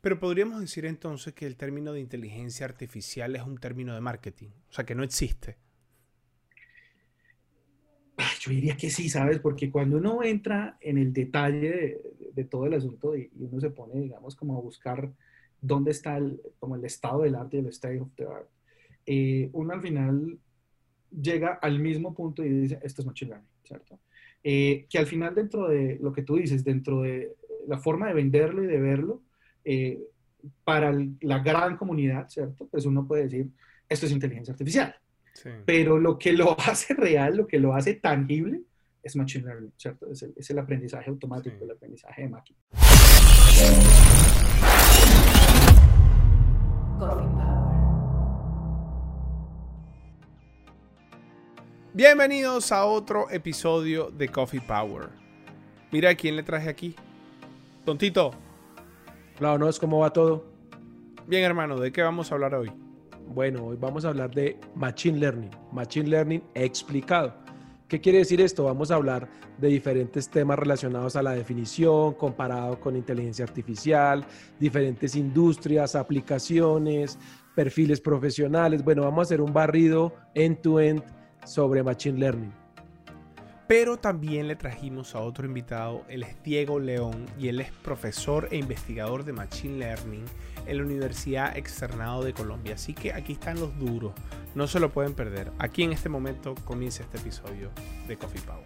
Pero podríamos decir entonces que el término de inteligencia artificial es un término de marketing, o sea, que no existe. Yo diría que sí, ¿sabes? Porque cuando uno entra en el detalle de, todo el asunto y, uno se pone, digamos, como a buscar dónde está el, como el estado del arte y el state of the art, eh, uno al final llega al mismo punto y dice, esto es machine learning, ¿cierto? Eh, que al final dentro de lo que tú dices, dentro de la forma de venderlo y de verlo, eh, para la gran comunidad, ¿cierto? Pues uno puede decir, esto es inteligencia artificial. Pero lo que lo hace real, lo que lo hace tangible, es machine learning, ¿cierto? Es el, es el aprendizaje automático, el aprendizaje de máquina. Bienvenidos a otro episodio de Coffee Power. Mira a quién le traje aquí. Tontito. Hola, ¿no es cómo va todo? Bien, hermano, ¿de qué vamos a hablar hoy? Bueno, hoy vamos a hablar de Machine Learning. Machine Learning explicado. ¿Qué quiere decir esto? Vamos a hablar de diferentes temas relacionados a la definición, comparado con inteligencia artificial, diferentes industrias, aplicaciones, perfiles profesionales. Bueno, vamos a hacer un barrido end-to-end sobre Machine Learning. Pero también le trajimos a otro invitado, él es Diego León y él es profesor e investigador de Machine Learning en la Universidad Externado de Colombia. Así que aquí están los duros, no se lo pueden perder. Aquí en este momento comienza este episodio de Coffee Power.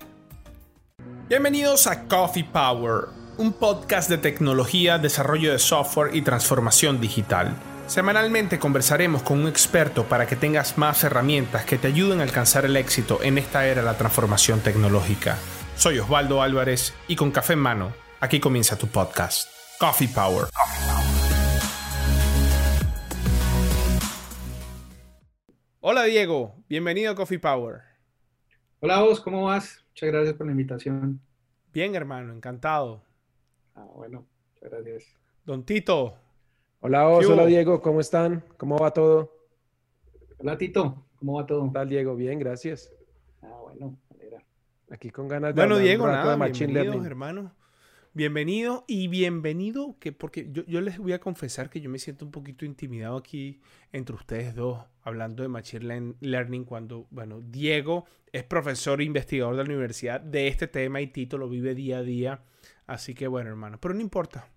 Bienvenidos a Coffee Power, un podcast de tecnología, desarrollo de software y transformación digital. Semanalmente conversaremos con un experto para que tengas más herramientas que te ayuden a alcanzar el éxito en esta era de la transformación tecnológica. Soy Osvaldo Álvarez y con café en mano, aquí comienza tu podcast, Coffee Power. Hola Diego, bienvenido a Coffee Power. Hola vos, ¿cómo vas? Muchas gracias por la invitación. Bien hermano, encantado. Ah, bueno, muchas gracias. Don Tito, Hola, hola Diego, ¿cómo están? ¿Cómo va todo? Hola Tito, ¿cómo va todo? Hola Diego, bien, gracias. Ah, bueno, Aquí con ganas de Bueno, Diego, nada, bienvenido, hermano. Bienvenido y bienvenido, que porque yo, yo, les voy a confesar que yo me siento un poquito intimidado aquí entre ustedes dos, hablando de Machine Learning, cuando, bueno, Diego es profesor e investigador de la universidad de este tema y Tito lo vive día a día. Así que bueno, hermano, pero no importa.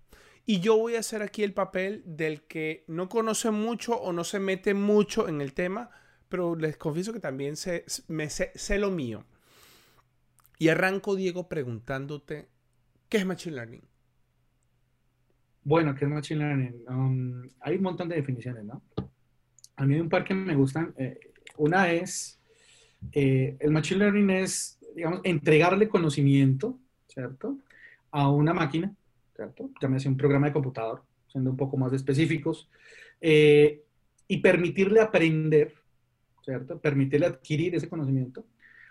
Y yo voy a hacer aquí el papel del que no conoce mucho o no se mete mucho en el tema, pero les confieso que también sé, me sé, lo mío. Y arranco, Diego, preguntándote, ¿qué es Machine Learning? Bueno, ¿qué es Machine Learning? Um, hay un montón de definiciones, ¿no? A mí hay un par que me gustan. Eh, una es, eh, el Machine Learning es, digamos, entregarle conocimiento, ¿cierto? A una máquina ¿cierto? Llámese un programa de computador, siendo un poco más específicos, eh, y permitirle aprender, ¿cierto? Permitirle adquirir ese conocimiento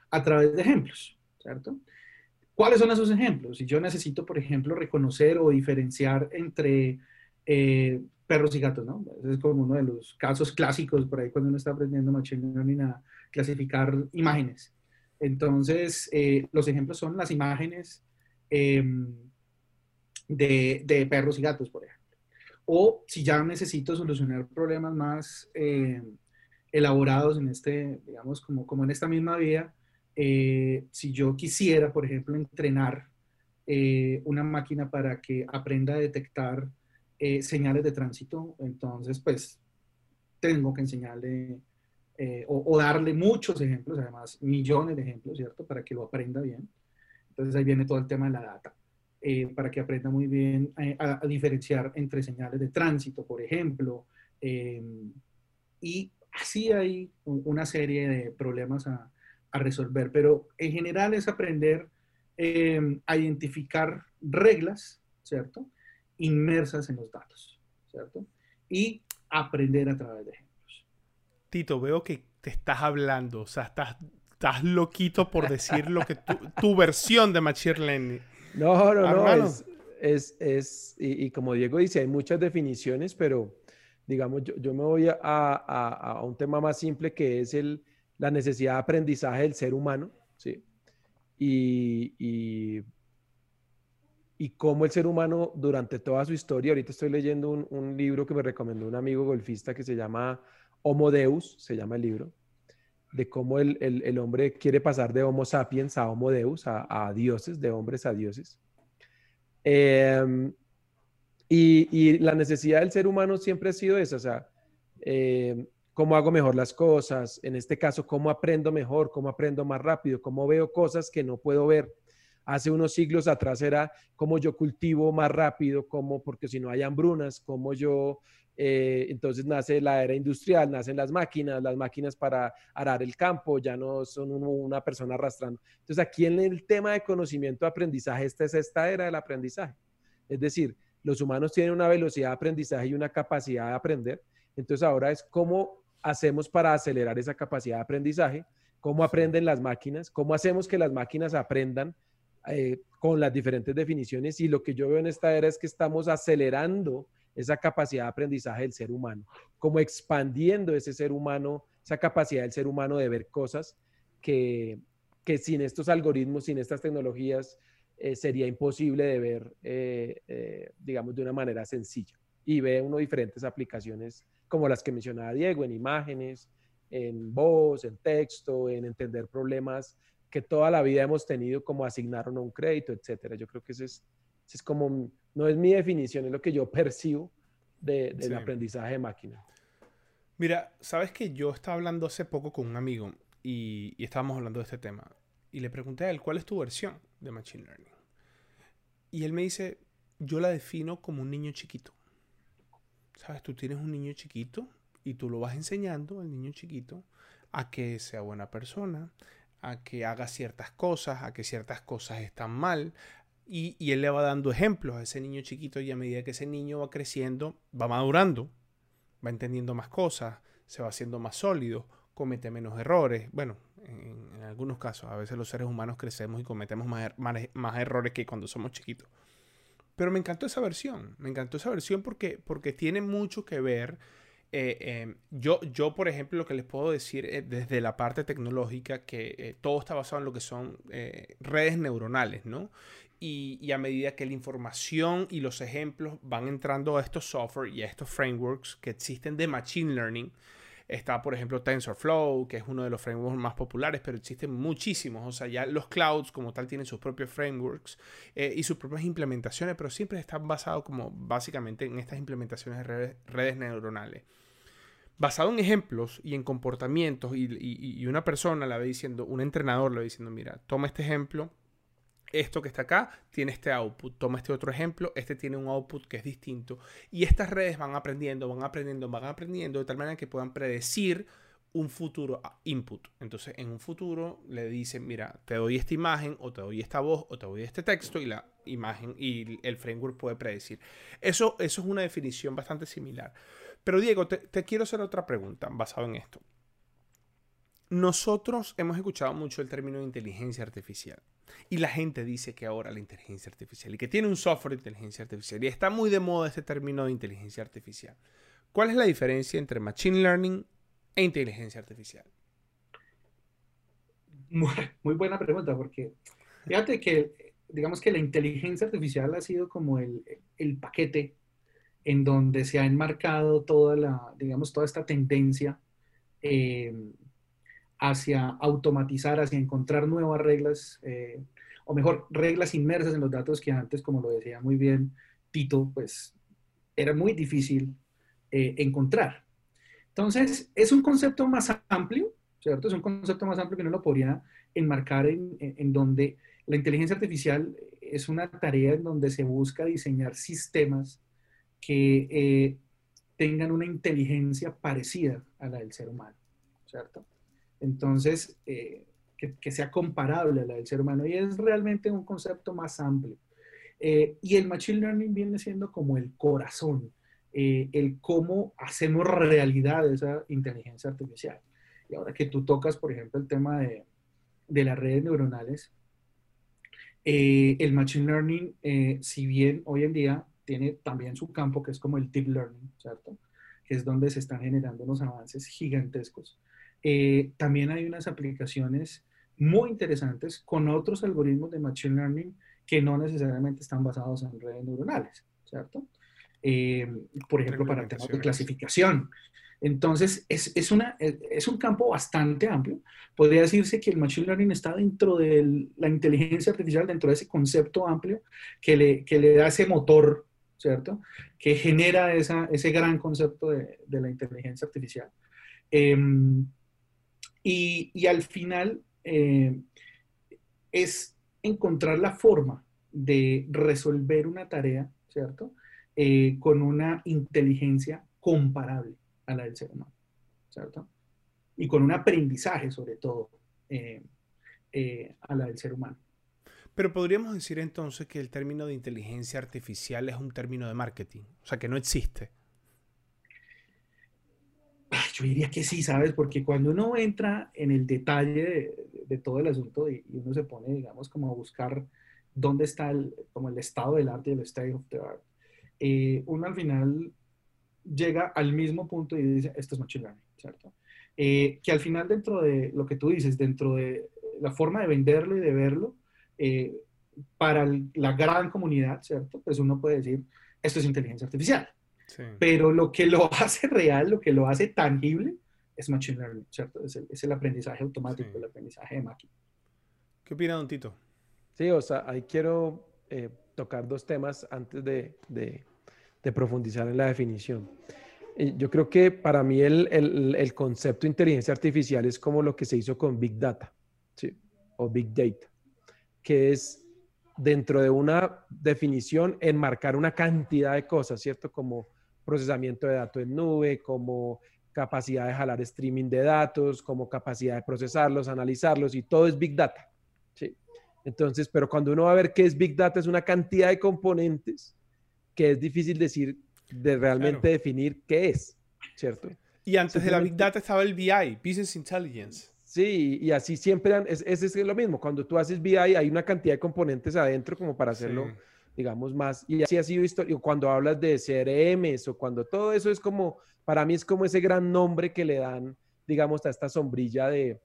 a través de ejemplos, ¿cierto? ¿Cuáles son esos ejemplos? Si yo necesito, por ejemplo, reconocer o diferenciar entre eh, perros y gatos, ¿no? Ese es como uno de los casos clásicos por ahí cuando uno está aprendiendo Machine Learning a clasificar imágenes. Entonces, eh, los ejemplos son las imágenes em, de, perros y gatos, por ejemplo. O si ya necesito solucionar problemas más eh, elaborados en este, digamos, como, como en esta misma vía, eh, si yo quisiera, por ejemplo, entrenar eh, una máquina para que aprenda a detectar señales de tránsito, entonces, pues, tengo que enseñarle o, o, darle muchos ejemplos, además, millones de ejemplos, ¿cierto? Para que lo aprenda bien. Entonces, ahí viene todo el tema de la data. Eh, para que aprenda muy bien eh, a, diferenciar entre señales de tránsito, por ejemplo. Eh, y así hay una serie de problemas a, a resolver, pero en general es aprender a identificar reglas, ¿cierto? Inmersas en los datos, ¿cierto? Y aprender a través de ejemplos. Tito, veo que te estás hablando, o sea, estás, estás loquito por decir lo que tu, tu versión de Machine Learning. No, no, no. Es, es, y, como Diego dice, hay muchas definiciones, pero digamos, yo, me voy a, a, un tema más simple que es el, la necesidad de aprendizaje del ser humano, ¿sí? Y, y cómo el ser humano durante toda su historia, ahorita estoy leyendo un, un libro que me recomendó un amigo golfista que se llama Homo Deus, se llama el libro, de cómo el, el, hombre quiere pasar de Homo sapiens a Homo Deus, a, dioses, de hombres a dioses. Eh, y, y, la necesidad del ser humano siempre ha sido esa, o sea, eh, cómo hago mejor las cosas, en este caso, cómo aprendo mejor, cómo aprendo más rápido, cómo veo cosas que no puedo ver hace unos siglos atrás era cómo yo cultivo más rápido, cómo, porque si no hay hambrunas, cómo yo, eh, entonces nace la era industrial, nacen las máquinas, las máquinas para arar el campo, ya no son una persona arrastrando. Entonces aquí en el tema de conocimiento, aprendizaje, esta es esta era del aprendizaje. Es decir, los humanos tienen una velocidad de aprendizaje y una capacidad de aprender. Entonces ahora es cómo hacemos para acelerar esa capacidad de aprendizaje, cómo aprenden las máquinas, cómo hacemos que las máquinas aprendan eh, con las diferentes definiciones y lo que yo veo en esta era es que estamos acelerando esa capacidad de aprendizaje del ser humano, como expandiendo ese ser humano, esa capacidad del ser humano de ver cosas que, que sin estos algoritmos, sin estas tecnologías, eh, sería imposible de ver, eh, eh, digamos, de una manera sencilla. Y ve uno diferentes aplicaciones como las que mencionaba Diego, en imágenes, en voz, en texto, en entender problemas que toda la vida hemos tenido como asignar o no un crédito, etcétera. Yo creo que ese es, es como, no es mi definición, es lo que yo percibo de, del sí. aprendizaje de máquina. Mira, sabes que yo estaba hablando hace poco con un amigo y, y, estábamos hablando de este tema y le pregunté a él, ¿cuál es tu versión de Machine Learning? Y él me dice, yo la defino como un niño chiquito. ¿Sabes? Tú tienes un niño chiquito y tú lo vas enseñando al niño chiquito a que sea buena persona, a que haga ciertas cosas, a que ciertas cosas están mal. Y, él le va dando ejemplos a ese niño chiquito y a medida que ese niño va creciendo, va madurando, va entendiendo más cosas, se va haciendo más sólido, comete menos errores. Bueno, en, algunos casos, a veces los seres humanos crecemos y cometemos más, er, más, más, errores que cuando somos chiquitos. Pero me encantó esa versión, me encantó esa versión porque, porque tiene mucho que ver eh, eh, yo, yo, por ejemplo, lo que les puedo decir eh, desde la parte tecnológica, que eh, todo está basado en lo que son redes neuronales, ¿no? Y, a medida que la información y los ejemplos van entrando a estos software y a estos frameworks que existen de Machine Learning, está, por ejemplo, TensorFlow, que es uno de los frameworks más populares, pero existen muchísimos. O sea, ya los clouds como tal tienen sus propios frameworks eh, y sus propias implementaciones, pero siempre están basados como básicamente en estas implementaciones de redes, neuronales basado en ejemplos y en comportamientos y, una persona la ve diciendo, un entrenador le va diciendo, mira, toma este ejemplo, esto que está acá tiene este output, toma este otro ejemplo, este tiene un output que es distinto y estas redes van aprendiendo, van aprendiendo, van aprendiendo de tal manera que puedan predecir un futuro input. Entonces, en un futuro le dicen, mira, te doy esta imagen o te doy esta voz o te doy este texto y la imagen y el framework puede predecir. Eso, eso es una definición bastante similar. Pero Diego, te, quiero hacer otra pregunta basado en esto. Nosotros hemos escuchado mucho el término de inteligencia artificial. Y la gente dice que ahora la inteligencia artificial y que tiene un software de inteligencia artificial. Y está muy de moda este término de inteligencia artificial. ¿Cuál es la diferencia entre machine learning e inteligencia artificial? Muy, buena pregunta, porque fíjate que digamos que la inteligencia artificial ha sido como el, el paquete en donde se ha enmarcado toda la, digamos, toda esta tendencia eh, hacia automatizar, hacia encontrar nuevas reglas, eh, o mejor, reglas inmersas en los datos que antes, como lo decía muy bien Tito, pues era muy difícil eh, encontrar. Entonces, es un concepto más amplio, ¿cierto? Es un concepto más amplio que no lo podría enmarcar en, en, donde la inteligencia artificial es una tarea en donde se busca diseñar sistemas que eh, tengan una inteligencia parecida a la del ser humano, ¿cierto? Entonces, eh, que, sea comparable a la del ser humano y es realmente un concepto más amplio. Eh, y el Machine Learning viene siendo como el corazón, eh, el cómo hacemos realidad esa inteligencia artificial. Y ahora que tú tocas, por ejemplo, el tema de, de las redes neuronales, el Machine Learning, si bien hoy en día tiene también su campo que es como el deep learning, ¿cierto? Que es donde se están generando unos avances gigantescos. Eh, también hay unas aplicaciones muy interesantes con otros algoritmos de machine learning que no necesariamente están basados en redes neuronales, ¿cierto? Eh, por ejemplo, para temas de clasificación. Entonces, es, es, una, es un campo bastante amplio. Podría decirse que el Machine Learning está dentro de la inteligencia artificial, dentro de ese concepto amplio que le, que le da ese motor, ¿cierto? Que genera esa, ese gran concepto de, de la inteligencia artificial. Em, y, al final eh, es encontrar la forma de resolver una tarea, ¿cierto? Eh, con una inteligencia comparable a la del ser humano, ¿cierto? Y con un aprendizaje, sobre todo, eh, a la del ser humano. Pero podríamos decir entonces que el término de inteligencia artificial es un término de marketing, o sea, que no existe. Yo diría que sí, ¿sabes? Porque cuando uno entra en el detalle de, todo el asunto y, uno se pone, digamos, como a buscar dónde está el, como el estado del arte y el state of the art, eh, uno al final llega al mismo punto y dice, esto es machine learning, ¿cierto? Eh, que al final dentro de lo que tú dices, dentro de la forma de venderlo y de verlo, eh, para la gran comunidad, ¿cierto? Pues uno puede decir, esto es inteligencia artificial. Pero lo que lo hace real, lo que lo hace tangible, es machine learning, ¿cierto? Es el, es el aprendizaje automático, el aprendizaje de máquina. ¿Qué opina Don Tito? Sí, o sea, ahí quiero eh, tocar dos temas antes de, de, de profundizar en la definición. Yo creo que para mí el, el, el, concepto de inteligencia artificial es como lo que se hizo con Big Data, ¿sí? O Big Data, que es dentro de una definición enmarcar una cantidad de cosas, ¿cierto? Como procesamiento de datos en nube, como capacidad de jalar streaming de datos, como capacidad de procesarlos, analizarlos, y todo es Big Data, ¿sí? Entonces, pero cuando uno va a ver qué es Big Data, es una cantidad de componentes que es difícil decir, de realmente definir qué es, ¿cierto? Y antes de la Big Data estaba el BI, Business Intelligence. Sí, y así siempre, es, es, es, lo mismo, cuando tú haces BI hay una cantidad de componentes adentro como para hacerlo, digamos, más, y así ha sido histórico, cuando hablas de CRMs o cuando todo eso es como, para mí es como ese gran nombre que le dan, digamos, a esta sombrilla de,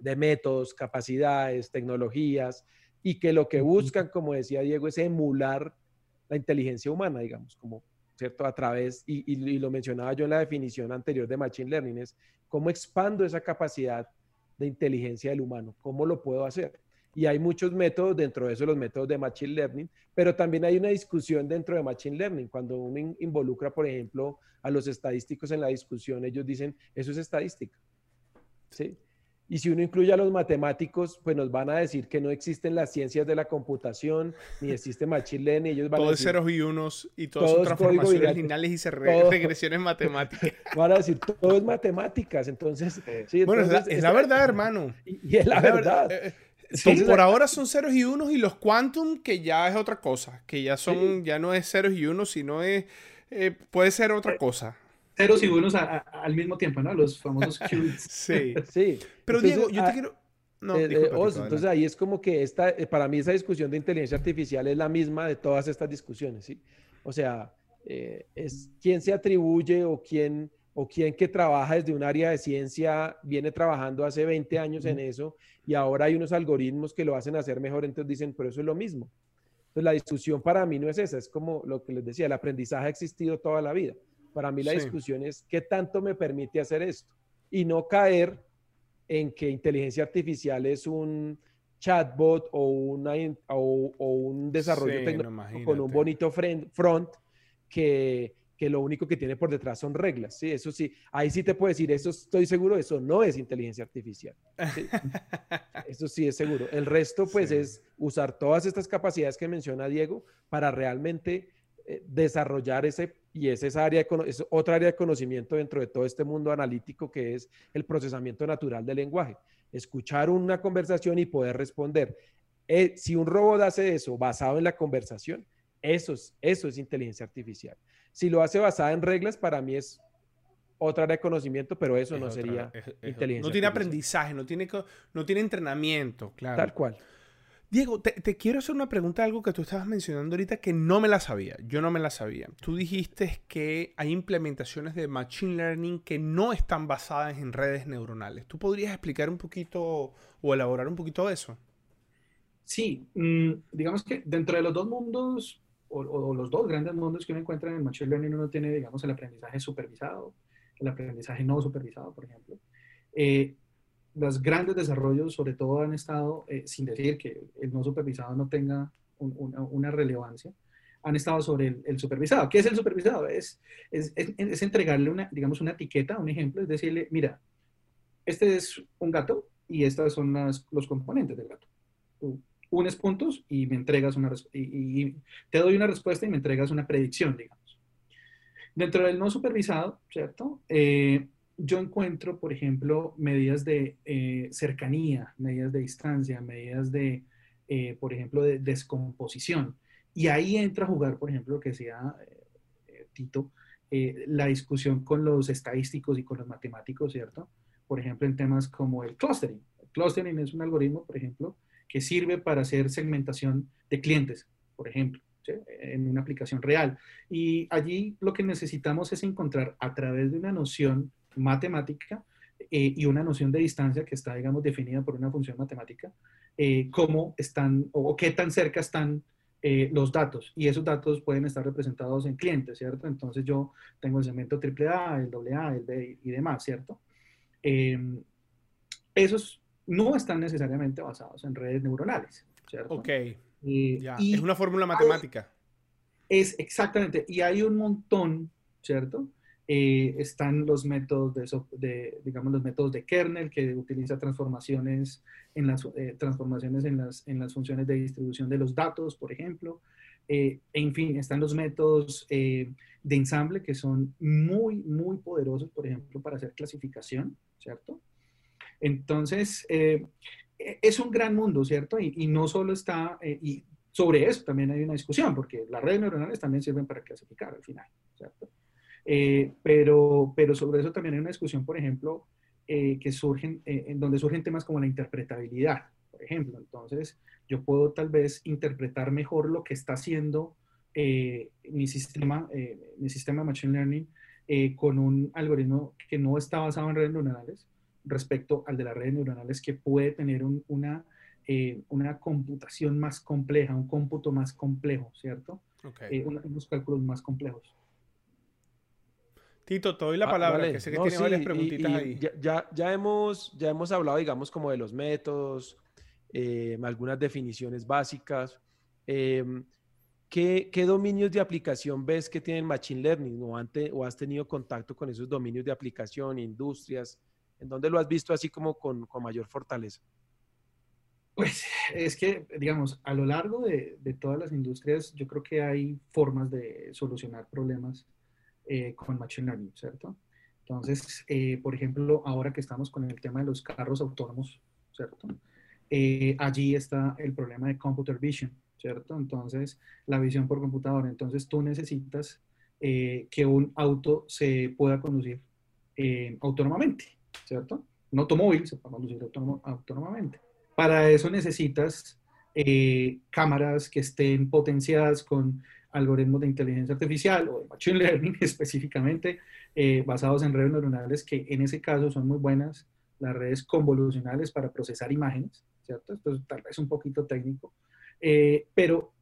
de métodos, capacidades, tecnologías, y que lo que buscan, como decía Diego, es emular la inteligencia humana, digamos, como, ¿cierto? A través, y, y, lo mencionaba yo en la definición anterior de Machine Learning, es cómo expando esa capacidad de inteligencia del humano, cómo lo puedo hacer. Y hay muchos métodos, dentro de eso los métodos de Machine Learning, pero también hay una discusión dentro de Machine Learning. Cuando uno involucra, por ejemplo, a los estadísticos en la discusión, ellos dicen, eso es estadística. ¿Sí? Y si uno incluye a los matemáticos, pues nos van a decir que no existen las ciencias de la computación, ni existe Machine Learning. Ellos van todo a decir, ceros y unos y todas son transformaciones lineales y se re regresiones matemáticas. Van a decir, todo es matemáticas. Entonces, sí, bueno, es, la, es la, verdad, hermano. Y, y es la es verdad. verdad. Eh, son, por ahora son ceros y unos y los quantum, que ya es otra cosa, que ya son, sí. ya no es ceros y unos, sino es, eh, puede ser otra cosa ceros y unos a, a, al mismo tiempo, ¿no? Los famosos qubits. sí. sí. Pero entonces, Diego, yo te quiero... No, eh, disculpa, Oz, entonces ahí es como que esta, eh, para mí esa discusión de inteligencia artificial es la misma de todas estas discusiones, ¿sí? O sea, eh, es quién se atribuye o quién, o quién que trabaja desde un área de ciencia viene trabajando hace 20 años en eso y ahora hay unos algoritmos que lo hacen hacer mejor, entonces dicen, pero eso es lo mismo. Entonces la discusión para mí no es esa, es como lo que les decía, el aprendizaje ha existido toda la vida. Para mí la sí. discusión es qué tanto me permite hacer esto y no caer en que inteligencia artificial es un chatbot o, una, o, o un desarrollo sí, tecnológico no, con un bonito front que, que, lo único que tiene por detrás son reglas. Sí, eso sí, ahí sí te puedo decir, eso estoy seguro, eso no es inteligencia artificial. ¿sí? eso sí es seguro. El resto, pues, sí. es usar todas estas capacidades que menciona Diego para realmente eh, desarrollar ese y es esa área es otra área de conocimiento dentro de todo este mundo analítico que es el procesamiento natural del lenguaje. Escuchar una conversación y poder responder. Eh, si un robot hace eso basado en la conversación, eso es, eso es inteligencia artificial. Si lo hace basada en reglas, para mí es otra área de conocimiento, pero eso es no otra, sería es, es, inteligencia. No tiene aprendizaje, no tiene, no tiene entrenamiento, claro. Tal cual. Diego, te, te, quiero hacer una pregunta, algo que tú estabas mencionando ahorita que no me la sabía. Yo no me la sabía. Tú dijiste que hay implementaciones de Machine Learning que no están basadas en redes neuronales. ¿Tú podrías explicar un poquito o elaborar un poquito eso? Sí, mm, digamos que dentro de los dos mundos, o, los dos grandes mundos que uno encuentra en el Machine Learning, uno tiene, digamos, el aprendizaje supervisado, el aprendizaje no supervisado, por ejemplo. Eh, los grandes desarrollos, sobre todo, han estado, eh, sin decir que el no supervisado no tenga una, relevancia, han estado sobre el, supervisado. ¿Qué es el supervisado? Es, es, es, entregarle una, digamos, una etiqueta, un ejemplo, es decirle, mira, este es un gato y estos son las, los componentes del gato unes puntos y me entregas una y, y, te doy una respuesta y me entregas una predicción, digamos. Dentro del no supervisado, ¿cierto? Eh, yo encuentro, por ejemplo, medidas de eh, cercanía, medidas de distancia, medidas de, eh, por ejemplo, de descomposición. Y ahí entra a jugar, por ejemplo, lo que decía Tito, la discusión con los estadísticos y con los matemáticos, ¿cierto? Por ejemplo, en temas como el clustering. El clustering es un algoritmo, por ejemplo, que sirve para hacer segmentación de clientes, por ejemplo, en una aplicación real. Y allí lo que necesitamos es encontrar a través de una noción matemática eh, y una noción de distancia que está, digamos, definida por una función matemática, eh, cómo están o, qué tan cerca están eh, los datos. Y esos datos pueden estar representados en clientes, ¿cierto? Entonces yo tengo el segmento AAA, el AA, el B y demás, ¿cierto? esos no están necesariamente basados en redes neuronales, ¿cierto? Ok. Y, es una fórmula matemática. Es exactamente, y hay un montón, ¿cierto? Eh, están los métodos de, digamos, los métodos de kernel que utiliza transformaciones en las, eh, transformaciones en las, en las funciones de distribución de los datos, por ejemplo. Eh, en fin, están los métodos de ensamble que son muy, muy poderosos, por ejemplo, para hacer clasificación, ¿cierto? Entonces, eh, es un gran mundo, ¿cierto? Y, no solo está, eh, y sobre eso también hay una discusión, porque las redes neuronales también sirven para clasificar al final, ¿cierto? Eh, pero, pero sobre eso también hay una discusión, por ejemplo, que surgen, en donde surgen temas como la interpretabilidad, por ejemplo. Entonces, yo puedo tal vez interpretar mejor lo que está haciendo mi sistema, mi sistema de Machine Learning con un algoritmo que no está basado en redes neuronales, respecto al de las redes neuronales que puede tener una, eh, una computación más compleja, un cómputo más complejo, ¿cierto? Eh, unos cálculos más complejos. Tito, te doy la ah, palabra, que sé que tiene varias preguntitas ahí. Ya, ya, hemos, ya hemos hablado, digamos, como de los métodos, eh, algunas definiciones básicas. Em, ¿qué, ¿qué, dominios de aplicación ves que tienen Machine Learning o, ante, o has tenido contacto con esos dominios de aplicación, industrias? ¿En dónde lo has visto así como con, mayor fortaleza? Pues es que, digamos, a lo largo de, todas las industrias, yo creo que hay formas de solucionar problemas eh, con Machine Learning, ¿cierto? Entonces, eh, por ejemplo, ahora que estamos con el tema de los carros autónomos, ¿cierto? Eh, allí está el problema de computer vision, ¿cierto? Entonces, la visión por computador. Entonces, tú necesitas que un auto se pueda conducir autónomamente, ¿cierto? Un automóvil se puede conducir autónomamente. Para eso necesitas eh, cámaras que estén potenciadas con algoritmos de inteligencia artificial o de machine learning específicamente, eh, basados en redes neuronales, que en ese caso son muy buenas las redes convolucionales para procesar imágenes, ¿cierto? Esto es tal vez un poquito técnico, eh, pero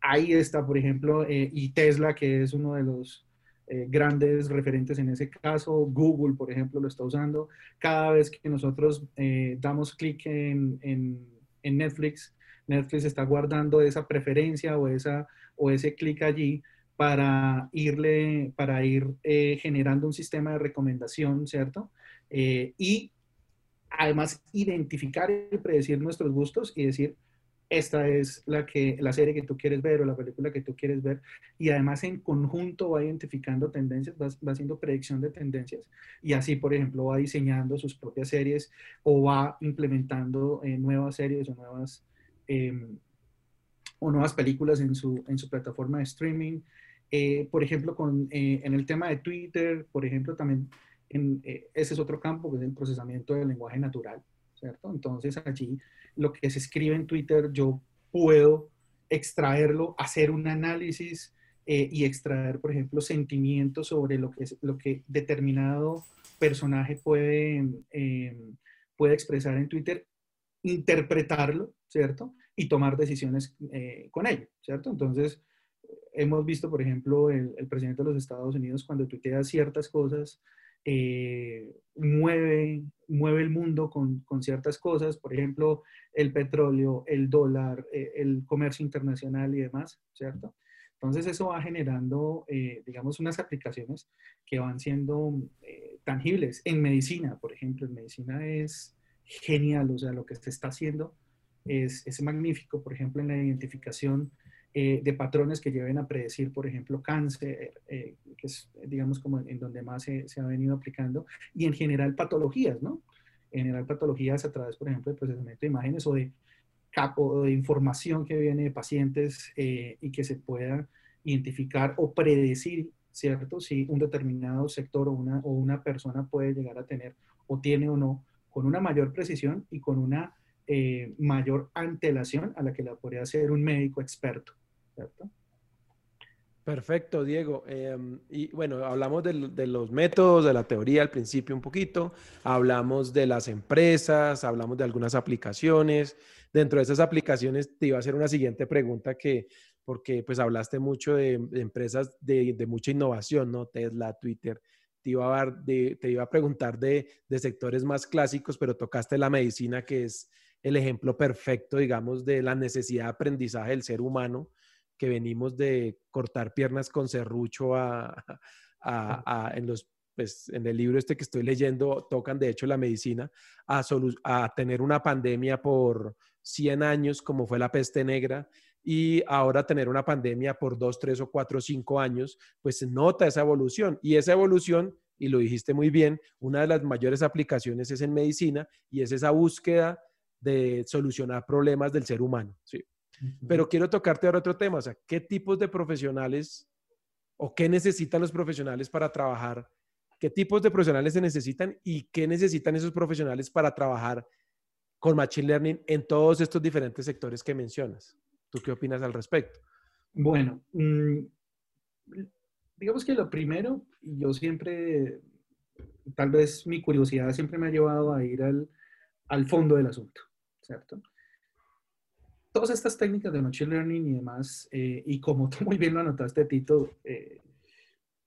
ahí está, por ejemplo, y Tesla, que es uno de los eh, grandes referentes en ese caso. Google, por ejemplo, lo está usando. Cada vez que nosotros eh, damos clic en, en, Netflix, Netflix está guardando esa preferencia o, esa, o ese clic allí para irle, para ir eh, generando un sistema de recomendación, ¿cierto? y además identificar y predecir nuestros gustos y decir, esta es la, que, la serie que tú quieres ver o la película que tú quieres ver y además en conjunto va identificando tendencias, va, haciendo predicción de tendencias y así, por ejemplo, va diseñando sus propias series o va implementando eh, nuevas series o nuevas, em, o nuevas películas en su, en su plataforma de streaming. Eh, por ejemplo, con, eh, en el tema de Twitter, por ejemplo, también en, ese es otro campo que es el procesamiento del lenguaje natural, ¿cierto? Entonces allí lo que se escribe en Twitter, yo puedo extraerlo, hacer un análisis eh, y extraer, por ejemplo, sentimientos sobre lo que, lo que determinado personaje puede, em, puede expresar en Twitter, interpretarlo, ¿cierto? y tomar decisiones eh, con ello, ¿cierto? Entonces, hemos visto, por ejemplo, el, el, presidente de los Estados Unidos cuando tuitea ciertas cosas, eh, mueve, mueve el mundo con, con, ciertas cosas, por ejemplo, el petróleo, el dólar, eh, el comercio internacional y demás, ¿cierto? Entonces eso va generando, eh, digamos, unas aplicaciones que van siendo eh, tangibles. En medicina, por ejemplo, en medicina es genial, o sea, lo que se está haciendo es, es magnífico, por ejemplo, en la identificación eh, de patrones que lleven a predecir, por ejemplo, cáncer, eh, que es, digamos, como en donde más se, se, ha venido aplicando, y en general patologías, ¿no? En general patologías a través, por ejemplo, del procesamiento de imágenes o de, capo, de información que viene de pacientes eh, y que se pueda identificar o predecir, ¿cierto? Si un determinado sector o una, o una persona puede llegar a tener o tiene o no, con una mayor precisión y con una eh, mayor antelación a la que la podría hacer un médico experto. Perfecto, Diego. Eh, y bueno, hablamos de, los métodos, de la teoría al principio un poquito, hablamos de las empresas, hablamos de algunas aplicaciones. Dentro de esas aplicaciones te iba a hacer una siguiente pregunta que, porque pues hablaste mucho de, empresas de, mucha innovación, ¿no? Tesla, Twitter. Te iba a, te iba a preguntar de, de sectores más clásicos, pero tocaste la medicina, que es el ejemplo perfecto, digamos, de la necesidad de aprendizaje del ser humano que venimos de cortar piernas con serrucho a, a, en, los, pues, en el libro este que estoy leyendo, tocan de hecho la medicina, a, a tener una pandemia por 100 años como fue la peste negra y ahora tener una pandemia por 2, 3 o 4 o 5 años, pues nota esa evolución y esa evolución, y lo dijiste muy bien, una de las mayores aplicaciones es en medicina y es esa búsqueda de solucionar problemas del ser humano. ¿sí? Pero quiero tocarte ahora otro tema, o sea, ¿qué tipos de profesionales o qué necesitan los profesionales para trabajar? ¿Qué tipos de profesionales se necesitan y qué necesitan esos profesionales para trabajar con Machine Learning en todos estos diferentes sectores que mencionas? ¿Tú qué opinas al respecto? Bueno, mmm, digamos que lo primero, yo siempre, tal vez mi curiosidad siempre me ha llevado a ir al, al fondo del asunto, ¿cierto? Todas estas técnicas de Machine Learning y demás, eh, y como tú muy bien lo anotaste, Tito, eh,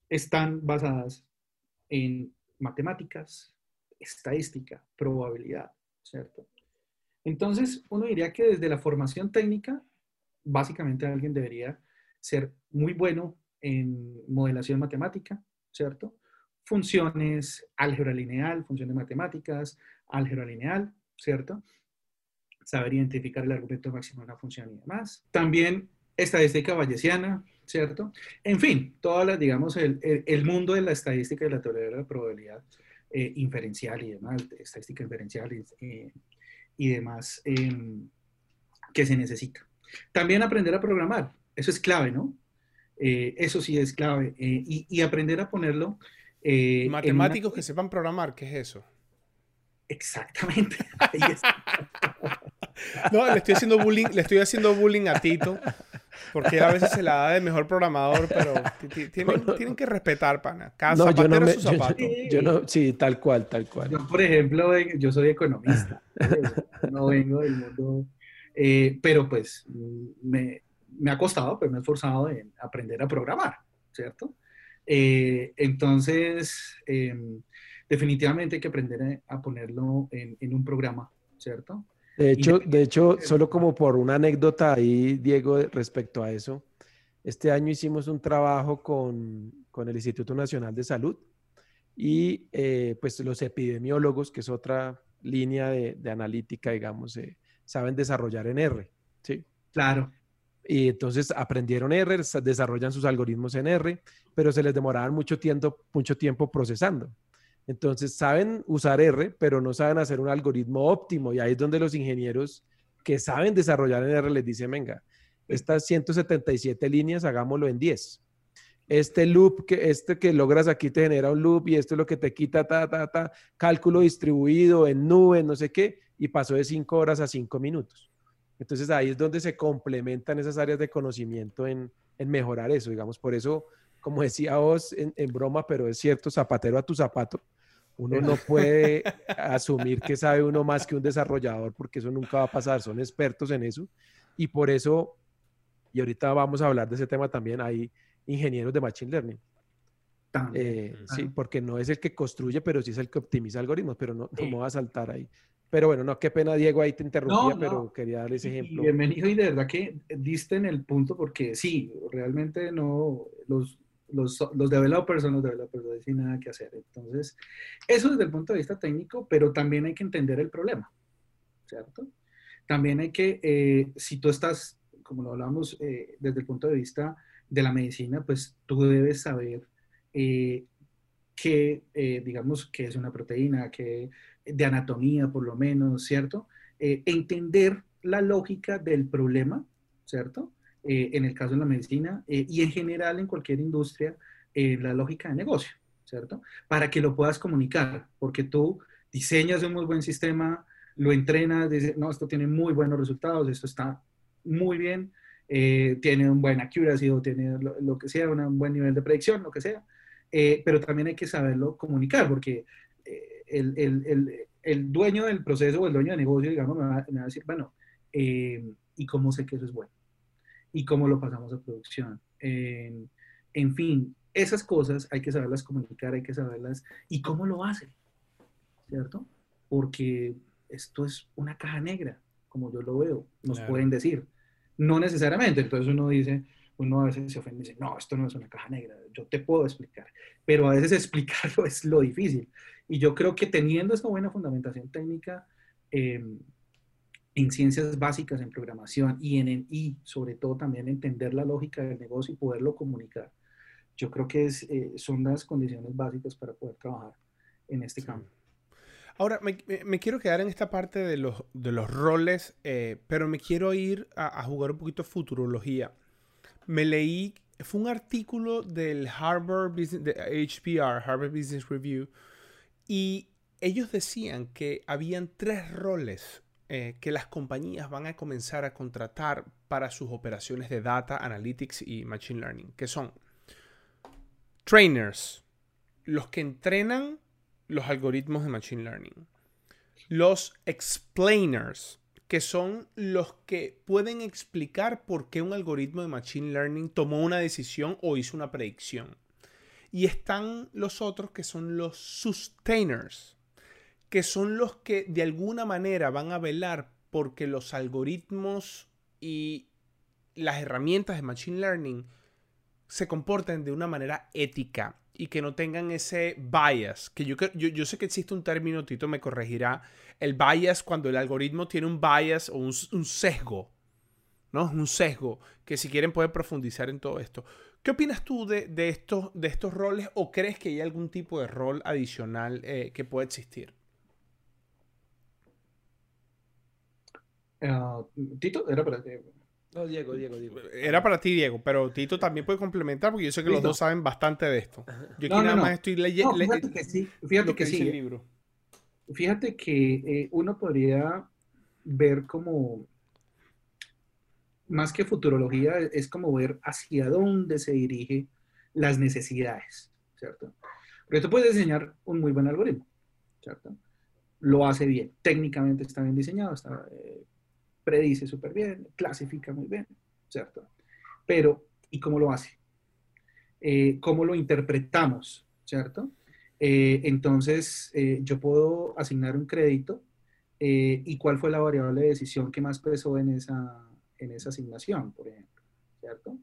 están basadas en matemáticas, estadística, probabilidad, ¿cierto? Entonces, uno diría que desde la formación técnica, básicamente alguien debería ser muy bueno en modelación matemática, ¿cierto? Funciones, álgebra lineal, funciones matemáticas, álgebra lineal, ¿cierto? Saber identificar el argumento máximo de una función y demás. También estadística bayesiana, ¿cierto? En fin, todas las, digamos, el, el, el, mundo de la estadística y la teoría de la probabilidad eh, inferencial y demás, estadística inferencial y, eh, y demás eh, que se necesita. También aprender a programar, eso es clave, ¿no? Eh, eso sí es clave. Eh, y, y, aprender a ponerlo. Matemáticos una... que sepan programar, ¿qué es eso? Exactamente. Ahí está. No, le estoy haciendo bullying, le estoy haciendo bullying a Tito. Porque a veces se la da de mejor programador, pero tienen, tienen que respetar, pana. Cada no, zapatero yo no me, su zapato. Yo, yo, no, sí, tal cual, tal cual. Yo, por ejemplo, yo soy economista. no vengo del mundo. Eh, pero pues me, me, ha costado, pero me he esforzado en aprender a programar, ¿cierto? Eh, entonces, eh, definitivamente hay que aprender a, a ponerlo en, en un programa, ¿cierto? De hecho, de hecho, solo como por una anécdota ahí, Diego, respecto a eso, este año hicimos un trabajo con, con el Instituto Nacional de Salud y eh, pues los epidemiólogos, que es otra línea de, de analítica, digamos, eh, saben desarrollar en R, ¿sí? Claro. Y entonces aprendieron R, desarrollan sus algoritmos en R, pero se les demoraban mucho tiempo, mucho tiempo procesando. Entonces saben usar R, pero no saben hacer un algoritmo óptimo. Y ahí es donde los ingenieros que saben desarrollar en R les dicen, venga, estas 177 líneas, hagámoslo en 10. Este loop, que, este que logras aquí te genera un loop y esto es lo que te quita, ta, ta, ta, cálculo distribuido en nube, no sé qué, y pasó de 5 horas a 5 minutos. Entonces ahí es donde se complementan esas áreas de conocimiento en, en mejorar eso, digamos. Por eso, como decía vos en, en broma, pero es cierto, zapatero a tu zapato, uno no puede asumir que sabe uno más que un desarrollador porque eso nunca va a pasar, son expertos en eso. Y por eso, y ahorita vamos a hablar de ese tema también, hay ingenieros de Machine Learning. Eh, sí, porque no es el que construye, pero sí es el que optimiza algoritmos, pero no, no me voy a saltar ahí. Pero bueno, no, qué pena, Diego, ahí te interrumpía, pero quería darle ese ejemplo. bienvenido y de verdad que diste en el punto porque sí, realmente no, los, los, los developers son los developers, no hay nada que hacer. Entonces, eso desde el punto de vista técnico, pero también hay que entender el problema, ¿cierto? También hay que, eh, si tú estás, como lo hablamos eh, desde el punto de vista de la medicina, pues tú debes saber eh, qué, digamos, qué es una proteína, qué de anatomía por lo menos, ¿cierto? Eh, entender la lógica del problema, ¿cierto? Eh, en el caso de la medicina eh, y en general en cualquier industria, la lógica de negocio, ¿cierto? Para que lo puedas comunicar, porque tú diseñas un muy buen sistema, lo entrenas, dices, no, esto tiene muy buenos resultados, esto está muy bien, tiene un buen accuracy o tiene lo, que sea, un buen nivel de predicción, lo que sea, pero también hay que saberlo comunicar, porque el, dueño del proceso o el dueño del negocio, digamos, me va, a decir, bueno, eh, ¿y cómo sé que eso es bueno? ¿Y cómo lo pasamos a producción? en fin, esas cosas hay que saberlas comunicar, hay que saberlas. ¿Y cómo lo hace? ¿Cierto? Porque esto es una caja negra, como yo lo veo, nos pueden decir. No necesariamente, entonces uno dice, uno a veces se ofende y dice, no, esto no es una caja negra, yo te puedo explicar, pero a veces explicarlo es lo difícil. Y yo creo que teniendo esta buena fundamentación técnica em, en ciencias básicas, en programación y, en, y sobre todo también entender la lógica del negocio y poderlo comunicar, yo creo que es, eh, son las condiciones básicas para poder trabajar en este campo. Ahora, me, quiero quedar en esta parte de los, de los roles, eh, pero me quiero ir a, a, jugar un poquito futurología. Me leí, fue un artículo del Harvard Business, de HBR, Harvard Business Review, y ellos decían que habían tres roles eh, que las compañías van a comenzar a contratar para sus operaciones de data analytics y machine learning, que son trainers, los que entrenan los algoritmos de machine learning, los explainers, que son los que pueden explicar por qué un algoritmo de machine learning tomó una decisión o hizo una predicción. Y están los otros que son los sustainers, que son los que de alguna manera van a velar porque los algoritmos y las herramientas de Machine Learning se comporten de una manera ética y que no tengan ese bias, que yo, yo, yo, sé que existe un término, Tito me corregirá, el bias cuando el algoritmo tiene un bias o un, sesgo, ¿no? Un sesgo, que si quieren pueden profundizar en todo esto. ¿Qué opinas tú de, estos, de estos roles o crees que hay algún tipo de rol adicional eh, que puede existir? Ah, Tito, era para ti. No, Diego, Diego, Diego. Era para ti, Diego, pero Tito también puede complementar porque yo sé que los dos saben bastante de esto. Yo aquí nada más estoy leyendo. fíjate que sí, fíjate que, sí. libro. Fíjate que eh, uno podría ver como más que futurología, es como ver hacia dónde se dirigen las necesidades, ¿cierto? Porque tú puedes diseñar un muy buen algoritmo, ¿cierto? Lo hace bien, técnicamente está bien diseñado, está, eh, predice súper bien, clasifica muy bien, ¿cierto? Pero, ¿y cómo lo hace? Eh, ¿Cómo lo interpretamos, ¿cierto? Eh, entonces, yo puedo asignar un crédito y cuál fue la variable de decisión que más pesó en esa, en esa asignación, por ejemplo, ¿cierto?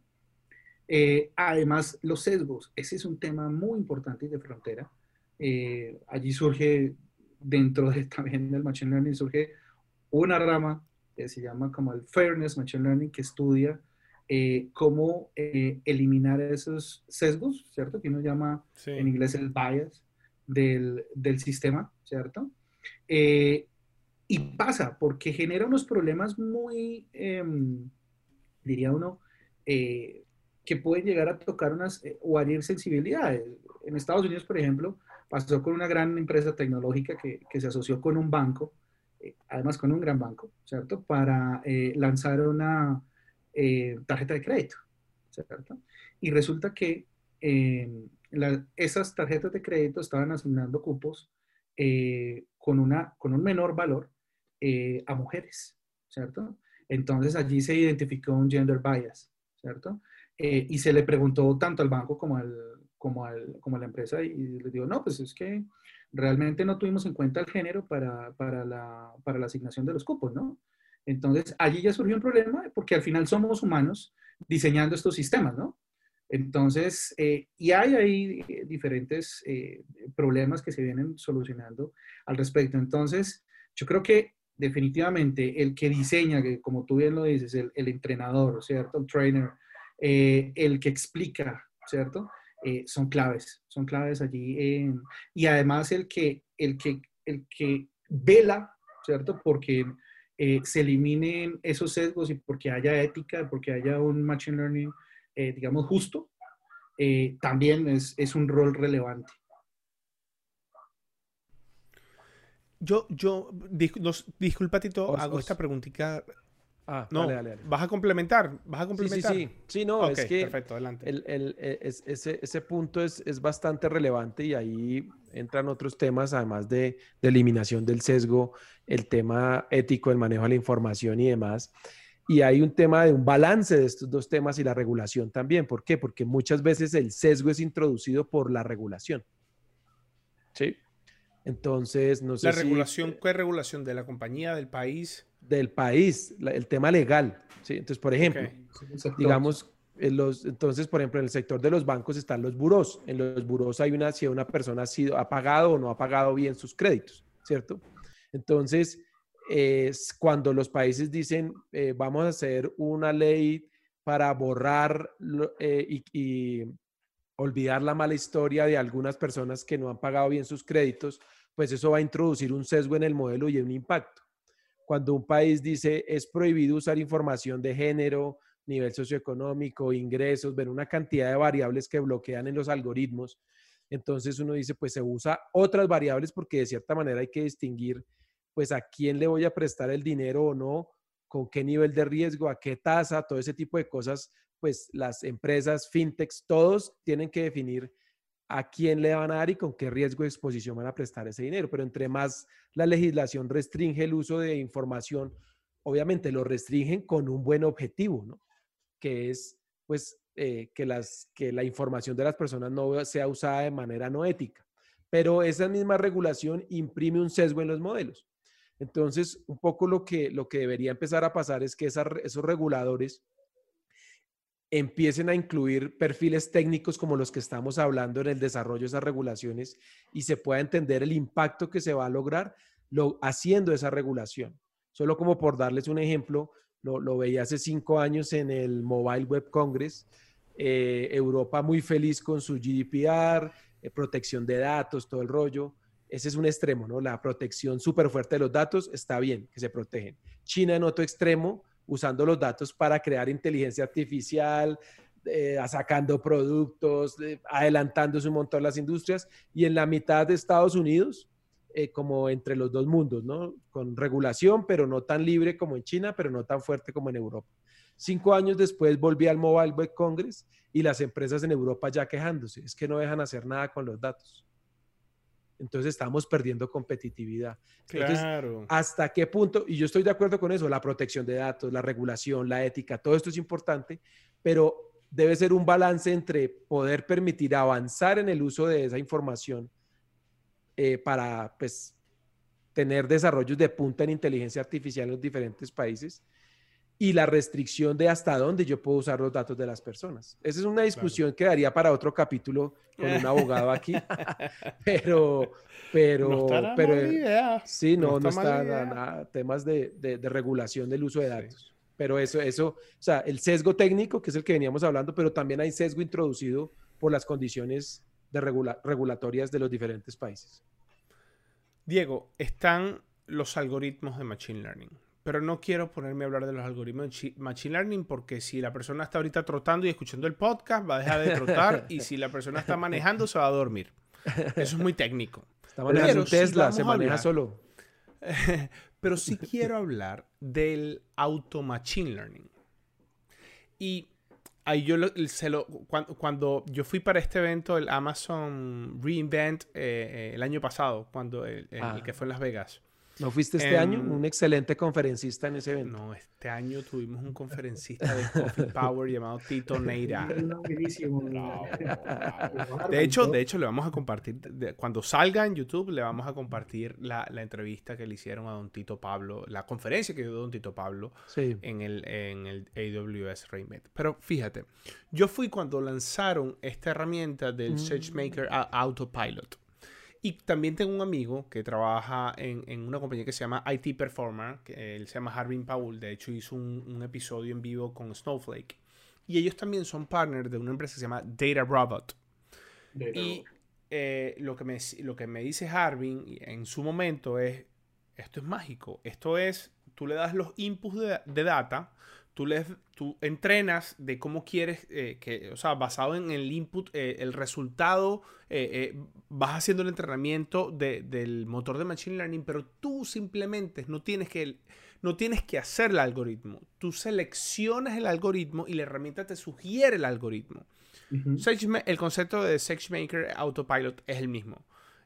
Eh, además, los sesgos, ese es un tema muy importante y de frontera. Eh, allí surge, dentro de, también del Machine Learning, surge una rama se llama como el Fairness Machine Learning, que estudia eh, cómo eliminar esos sesgos, ¿cierto? Que uno llama en inglés el bias del, del sistema, ¿cierto? Y pasa porque genera unos problemas muy, em, diría uno, eh, que pueden llegar a tocar unas eh, o herir sensibilidades. En Estados Unidos, por ejemplo, pasó con una gran empresa tecnológica que, que se asoció con un banco, eh, además con un gran banco, ¿cierto? Para lanzar una tarjeta de crédito, ¿cierto? Y resulta que em, esas tarjetas de crédito estaban asignando cupos con, una, con un menor valor eh, a mujeres, ¿cierto? Entonces allí se identificó un gender bias, ¿cierto? Eh, y se le preguntó tanto al banco como, al, como, al, como a la empresa y, le digo, no, pues es que realmente no tuvimos en cuenta el género para, para, la, para la asignación de los cupos, ¿no? Entonces allí ya surgió un problema porque al final somos humanos diseñando estos sistemas, ¿no? Entonces, eh, y hay ahí diferentes eh, problemas que se vienen solucionando al respecto. Entonces, yo creo que definitivamente el que diseña, que como tú bien lo dices, el, el entrenador, ¿cierto? El trainer, eh, el que explica, ¿cierto? Eh, son claves, son claves allí. y además el que, el, que, el que vela, ¿cierto? Porque eh, se eliminen esos sesgos y porque haya ética, porque haya un machine learning, digamos, justo, también es, es un rol relevante. Yo, yo, disculpa, Tito, hago esta preguntita. Ah, no, dale, dale, ¿Vas a complementar? ¿Vas a complementar? Sí, sí, sí. no, es que perfecto, adelante. El, el, ese, ese, punto es, es, bastante relevante y ahí entran otros temas, además de, de, eliminación del sesgo, el tema ético, el manejo de la información y demás. Y hay un tema de un balance de estos dos temas y la regulación también. ¿Por qué? Porque muchas veces el sesgo es introducido por la regulación. Sí. Entonces, no sé ¿La regulación, qué regulación? ¿De la compañía, del país? Del país, el tema legal. ¿sí? Entonces, por ejemplo, digamos, en los, entonces, por ejemplo, en el sector de los bancos están los buros. En los buros hay una, si una persona ha, sido, ha pagado o no ha pagado bien sus créditos, ¿cierto? Entonces, es cuando los países dicen, eh, vamos a hacer una ley para borrar eh, y, y olvidar la mala historia de algunas personas que no han pagado bien sus créditos, pues eso va a introducir un sesgo en el modelo y un impacto. Cuando un país dice es prohibido usar información de género, nivel socioeconómico, ingresos, ver una cantidad de variables que bloquean en los algoritmos, entonces uno dice, pues se usa otras variables porque de cierta manera hay que distinguir, pues a quién le voy a prestar el dinero o no, con qué nivel de riesgo, a qué tasa, todo ese tipo de cosas pues las empresas, fintechs, todos tienen que definir a quién le van a dar y con qué riesgo de exposición van a prestar ese dinero. Pero entre más la legislación restringe el uso de información, obviamente lo restringen con un buen objetivo, ¿no? Que es, pues, eh, que, las, que la información de las personas no sea usada de manera no ética. Pero esa misma regulación imprime un sesgo en los modelos. Entonces, un poco lo que, lo que debería empezar a pasar es que esos reguladores empiecen a incluir perfiles técnicos como los que estamos hablando en el desarrollo de esas regulaciones y se pueda entender el impacto que se va a lograr lo, haciendo esa regulación. Solo como por darles un ejemplo, lo, veía hace cinco años en el Mobile Web Congress, eh, Europa muy feliz con su GDPR, eh, protección de datos, todo el rollo. Ese es un extremo, ¿no? La protección súper fuerte de los datos está bien, que se protegen. China en otro extremo, usando los datos para crear inteligencia artificial, eh, sacando productos, eh, adelantándose un montón las industrias, y en la mitad de Estados Unidos, eh, como entre los dos mundos, ¿no? Con regulación, pero no tan libre como en China, pero no tan fuerte como en Europa. Cinco años después volví al Mobile Web Congress y las empresas en Europa ya quejándose, es que no dejan hacer nada con los datos. Entonces estamos perdiendo competitividad. claro. ¿Hasta qué punto? Y yo estoy de acuerdo con eso, la protección de datos, la regulación, la ética, todo esto es importante, pero debe ser un balance entre poder permitir avanzar en el uso de esa información eh, para pues, tener desarrollos de punta en inteligencia artificial en los diferentes países y la restricción de hasta dónde yo puedo usar los datos de las personas. Esa es una discusión que daría para otro capítulo con un abogado aquí, pero, pero, pero, sí, no, no está, nada, temas de, de, regulación del uso de datos. Pero eso, eso, o sea, el sesgo técnico, que es el que veníamos hablando, pero también hay sesgo introducido por las condiciones de regulatorias de los diferentes países. Diego, están los algoritmos de Machine Learning pero no quiero ponerme a hablar de los algoritmos de Machine Learning porque si la persona está ahorita trotando y escuchando el podcast, va a dejar de trotar y si la persona está manejando, se va a dormir. Eso es muy técnico. Está manejando Tesla, se maneja solo. pero sí quiero hablar del auto Machine Learning. Y ahí yo se lo, cuando, yo fui para este evento, el Amazon Reinvent, eh, eh, el año pasado, cuando el, el, ah. que fue en Las Vegas, ¿No fuiste este año? Un excelente conferencista en ese evento. No, este año tuvimos un conferencista de Coffee Power llamado Tito Neira. De hecho, de hecho, le vamos a compartir, cuando salga en YouTube, le vamos a compartir la, entrevista que le hicieron a don Tito Pablo, la conferencia que dio don Tito Pablo en, el, en el AWS Remit. Pero fíjate, yo fui cuando lanzaron esta herramienta del mm. SageMaker Autopilot. Y también tengo un amigo que trabaja en, en, una compañía que se llama IT Performer, que él se llama Harvin Paul, de hecho hizo un, un, episodio en vivo con Snowflake. Y ellos también son partners de una empresa que se llama Data Robot. y eh, lo, que me, lo que me dice Harvin en su momento es, esto es mágico, esto es, tú le das los inputs de, de data, tú, les, tú entrenas de cómo quieres eh, que, o sea, basado en el input, eh, el resultado, eh, vas haciendo el entrenamiento del motor de Machine Learning, pero tú simplemente no tienes que, no tienes que hacer el algoritmo. Tú seleccionas el algoritmo y la herramienta te sugiere el algoritmo. el concepto de SageMaker Autopilot es el mismo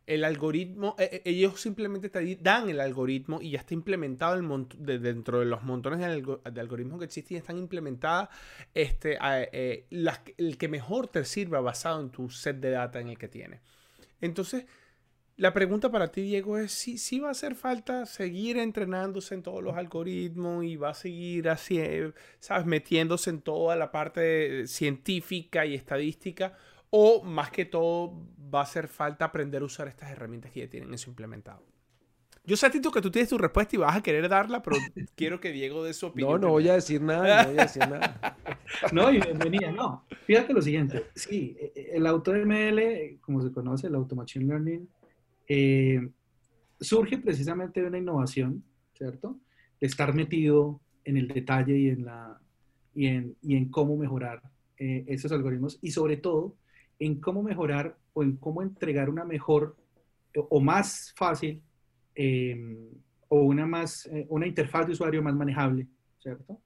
el algoritmo, e, e, ellos simplemente te dan el algoritmo y ya está implementado el dentro de los montones de, algoritmos que existen, y están implementadas este, eh, el que mejor te sirva basado en tu set de data en el que tienes. Entonces, la pregunta para ti, Diego, es si, si va a hacer falta seguir entrenándose en todos los algoritmos y va a seguir así, ¿sabes? Metiéndose en toda la parte científica y estadística o más que todo va a hacer falta aprender a usar estas herramientas que ya tienen eso implementado. Yo sé, Tito, que tú tienes tu respuesta y vas a querer darla, pero quiero que Diego dé su opinión. No, no voy a decir nada, no voy a decir nada. no, y bienvenida, no. Fíjate lo siguiente, sí, el AutoML, como se conoce, el Auto Machine Learning, eh, surge precisamente de una innovación, ¿cierto? De estar metido en el detalle y en, la, y en, y en cómo mejorar eh, esos algoritmos y sobre todo en cómo mejorar o en cómo entregar una mejor o más fácil em, o una, más, eh, una interfaz de usuario más manejable, ¿cierto?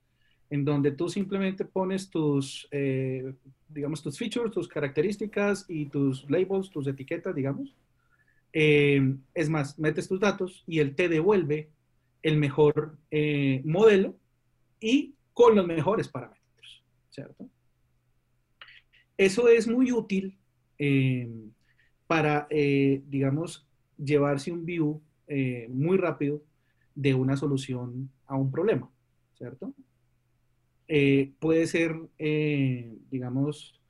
En donde tú simplemente pones tus, eh, digamos, tus features, tus características y tus labels, tus etiquetas, digamos. Em, es más, metes tus datos y él te devuelve el mejor eh, modelo y con los mejores parámetros, ¿cierto? Eso es muy útil eh, para, eh, digamos, llevarse un view eh, muy rápido de una solución a un problema, ¿cierto? puede ser, digamos,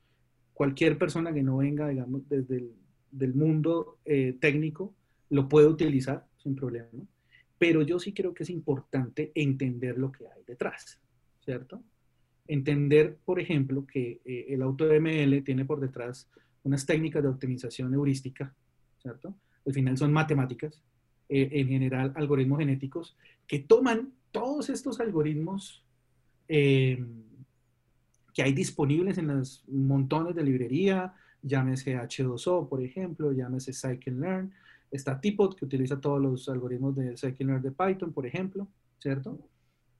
cualquier persona que no venga, digamos, desde el del mundo técnico, lo puede utilizar sin problema, pero yo sí creo que es importante entender lo que hay detrás, ¿cierto? Entender, por ejemplo, que eh, el AutoML tiene por detrás unas técnicas de optimización heurística, ¿cierto? Al final son matemáticas, eh, en general algoritmos genéticos, que toman todos estos algoritmos eh, que hay disponibles en los montones de librería, llámese H2O, por ejemplo, llámese Scikit-Learn, está Tipot, que utiliza todos los algoritmos de Scikit-Learn de Python, por ejemplo, ¿cierto?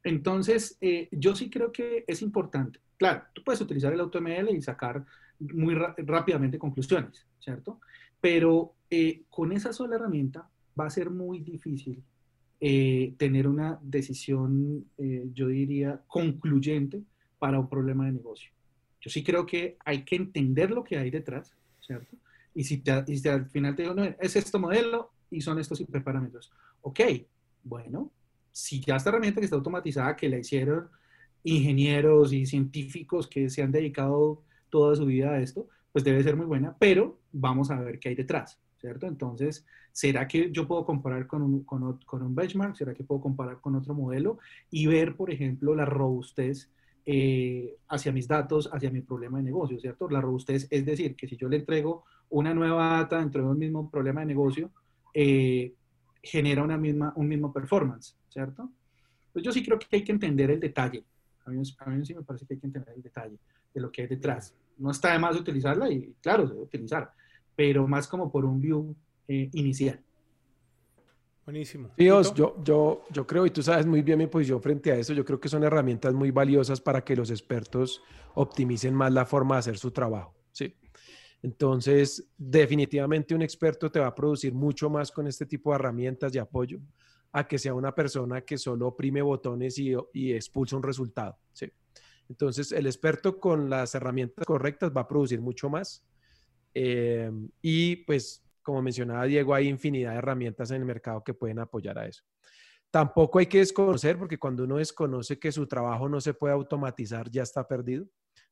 Entonces, eh, yo sí creo que es importante. Claro, tú puedes utilizar el AutoML y sacar muy rápidamente conclusiones, ¿cierto? Pero eh, con esa sola herramienta va a ser muy difícil eh, tener una decisión, yo diría, concluyente para un problema de negocio. Yo sí creo que hay que entender lo que hay detrás, ¿cierto? Y si, si al final te digo, no, es este modelo y son estos hiperparámetros. Ok, bueno, si ya esta herramienta que está automatizada, que la hicieron ingenieros y científicos que se han dedicado toda su vida a esto, pues debe ser muy buena, pero vamos a ver qué hay detrás, ¿cierto? Entonces, ¿será que yo puedo comparar con un, con, un benchmark? ¿Será que puedo comparar con otro modelo y ver, por ejemplo, la robustez eh, hacia mis datos, hacia mi problema de negocio, ¿cierto? La robustez es decir, que si yo le entrego una nueva data dentro de un mismo problema de negocio, eh, genera una misma, un mismo performance, ¿cierto? Pues yo sí creo que hay que entender el detalle. A mí, a mí sí me parece que hay que entender el detalle de lo que hay detrás. No está de más utilizarla y claro, se debe utilizar, pero más como por un view eh, inicial. Buenísimo. Dios, yo, yo, yo creo, y tú sabes muy bien mi posición frente a eso, yo creo que son herramientas muy valiosas para que los expertos optimicen más la forma de hacer su trabajo. Sí. Entonces, definitivamente un experto te va a producir mucho más con este tipo de herramientas de apoyo. A que sea una persona que solo oprime botones y, expulsa un resultado. ¿sí? Entonces, el experto con las herramientas correctas va a producir mucho más. Eh, y pues, como mencionaba Diego, hay infinidad de herramientas en el mercado que pueden apoyar a eso. Tampoco hay que desconocer, porque cuando uno desconoce que su trabajo no se puede automatizar, ya está perdido,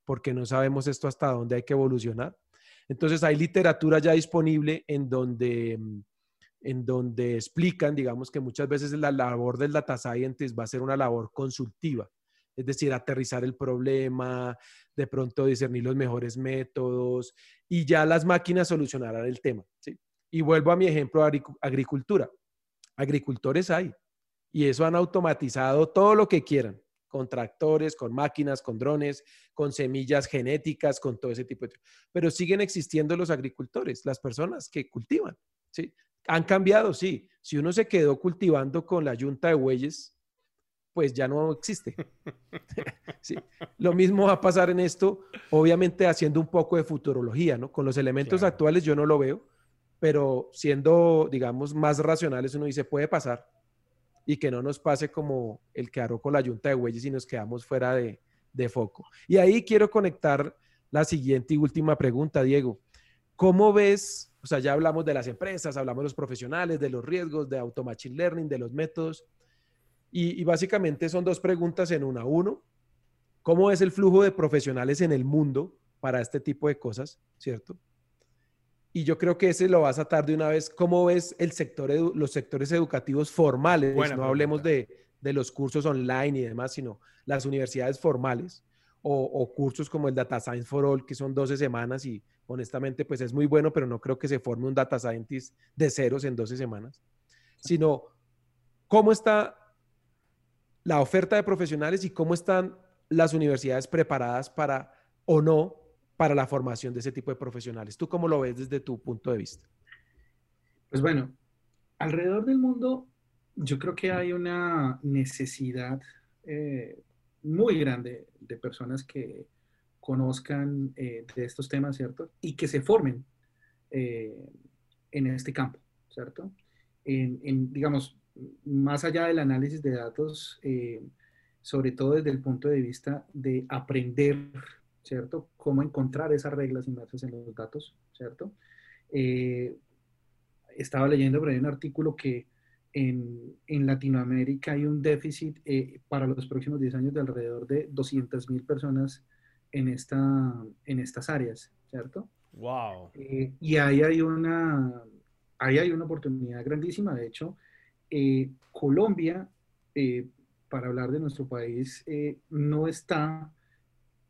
porque no sabemos esto hasta dónde hay que evolucionar. Entonces, hay literatura ya disponible en donde, en donde explican, digamos, que muchas veces la labor del data scientist va a ser una labor consultiva es decir, aterrizar el problema, de pronto discernir los mejores métodos y ya las máquinas solucionarán el tema. ¿sí? Y vuelvo a mi ejemplo de agricultura. Agricultores hay y eso han automatizado todo lo que quieran, con tractores, con máquinas, con drones, con semillas genéticas, con todo ese tipo de... Pero siguen existiendo los agricultores, las personas que cultivan. ¿sí? Han cambiado, sí. Si uno se quedó cultivando con la yunta de bueyes, pues ya no existe. sí. Lo mismo va a pasar en esto, obviamente haciendo un poco de futurología, ¿no? Con los elementos actuales yo no lo veo, pero siendo, digamos, más racionales, uno dice, puede pasar y que no nos pase como el que aró con la yunta de bueyes y nos quedamos fuera de, de foco. Y ahí quiero conectar la siguiente y última pregunta, Diego. ¿Cómo ves? O sea, ya hablamos de las empresas, hablamos de los profesionales, de los riesgos, de automachine learning, de los métodos. Y, básicamente son dos preguntas en una. Uno, ¿cómo es el flujo de profesionales en el mundo para este tipo de cosas? ¿Cierto? Y yo creo que ese lo vas a atar de una vez. ¿Cómo ves el sector los sectores educativos formales? no hablemos de, los cursos online y demás, sino las universidades formales o, o, cursos como el Data Science for All, que son 12 semanas y honestamente pues es muy bueno, pero no creo que se forme un Data Scientist de ceros en 12 semanas. Sino, ¿cómo está la oferta de profesionales y cómo están las universidades preparadas para o no para la formación de ese tipo de profesionales. ¿Tú cómo lo ves desde tu punto de vista? Pues bueno, alrededor del mundo yo creo que hay una necesidad eh, muy grande de personas que conozcan eh, de estos temas, ¿cierto? Y que se formen eh, en este campo, ¿cierto? en, digamos, más allá del análisis de datos, eh, sobre todo desde el punto de vista de aprender, ¿cierto? Cómo encontrar esas reglas inmersas en los datos, ¿cierto? Eh, estaba leyendo por ahí un artículo que en, en Latinoamérica hay un déficit eh, para los próximos 10 años de alrededor de 200 mil personas en, esta, en estas áreas, ¿cierto? Wow. y ahí hay una, ahí hay una oportunidad grandísima. De hecho, eh, Colombia, eh, para hablar de nuestro país, eh, no está